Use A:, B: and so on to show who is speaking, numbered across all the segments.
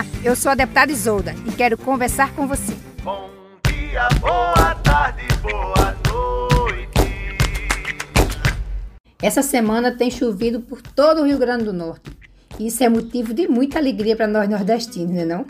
A: Olá, eu sou a deputada Isolda e quero conversar com você.
B: Bom dia, boa tarde, boa noite.
A: Essa semana tem chovido por todo o Rio Grande do Norte. E isso é motivo de muita alegria para nós nordestinos, não é não?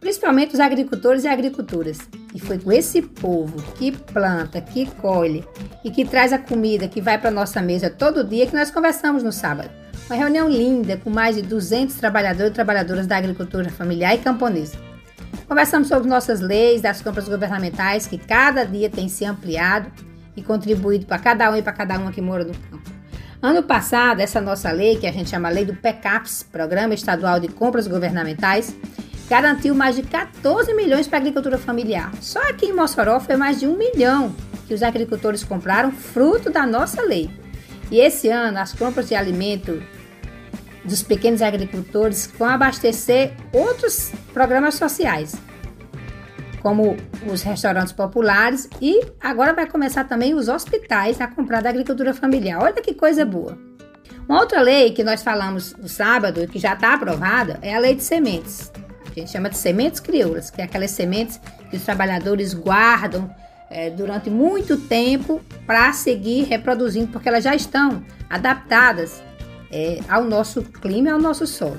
A: Principalmente os agricultores e agricultoras. E foi com esse povo que planta, que colhe e que traz a comida que vai para nossa mesa todo dia que nós conversamos no sábado. Uma reunião linda com mais de 200 trabalhadores e trabalhadoras da agricultura familiar e camponesa. Conversamos sobre nossas leis, das compras governamentais que cada dia têm se ampliado e contribuído para cada um e para cada uma que mora no campo. Ano passado, essa nossa lei, que a gente chama Lei do PECAPS, Programa Estadual de Compras Governamentais, garantiu mais de 14 milhões para a agricultura familiar. Só aqui em Mossoró foi mais de um milhão que os agricultores compraram, fruto da nossa lei. E esse ano, as compras de alimento dos pequenos agricultores vão abastecer outros programas sociais, como os restaurantes populares e agora vai começar também os hospitais a comprar da agricultura familiar. Olha que coisa boa! Uma outra lei que nós falamos no sábado e que já está aprovada é a lei de sementes. A gente chama de sementes crioulas, que é aquelas sementes que os trabalhadores guardam é, durante muito tempo para seguir reproduzindo, porque elas já estão adaptadas é, ao nosso clima e ao nosso solo.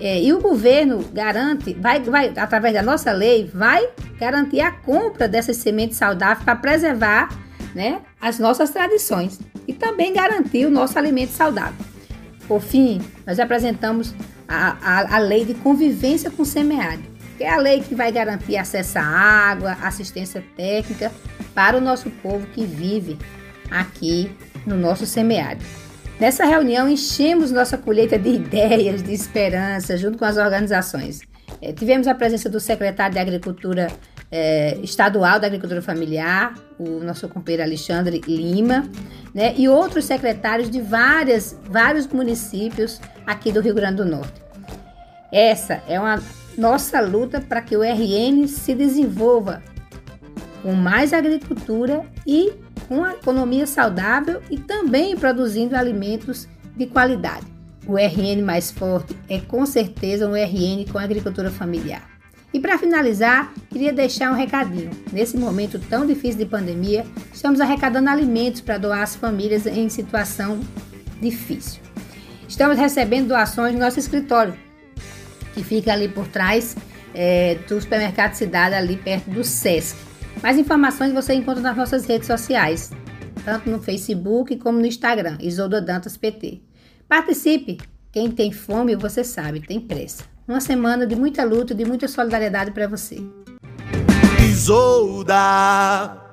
A: É, e o governo garante, vai, vai, através da nossa lei, vai garantir a compra dessas sementes saudáveis para preservar né, as nossas tradições e também garantir o nosso alimento saudável. Por fim, nós apresentamos a, a, a lei de convivência com semiárido, que é a lei que vai garantir acesso à água, assistência técnica para o nosso povo que vive aqui no nosso semiárido. Nessa reunião, enchemos nossa colheita de ideias, de esperança, junto com as organizações. É, tivemos a presença do secretário de Agricultura é, Estadual da Agricultura Familiar, o nosso companheiro Alexandre Lima, né, e outros secretários de várias, vários municípios aqui do Rio Grande do Norte. Essa é uma nossa luta para que o RN se desenvolva com mais agricultura e com a economia saudável e também produzindo alimentos de qualidade. O RN mais forte é com certeza um RN com agricultura familiar. E para finalizar, queria deixar um recadinho. Nesse momento tão difícil de pandemia, estamos arrecadando alimentos para doar às famílias em situação difícil. Estamos recebendo doações no nosso escritório, que fica ali por trás é, do supermercado Cidade, ali perto do SESC. Mais informações você encontra nas nossas redes sociais, tanto no Facebook como no Instagram, Isolda Dantas PT. Participe! Quem tem fome, você sabe, tem pressa. Uma semana de muita luta e de muita solidariedade para você.
B: Isolda.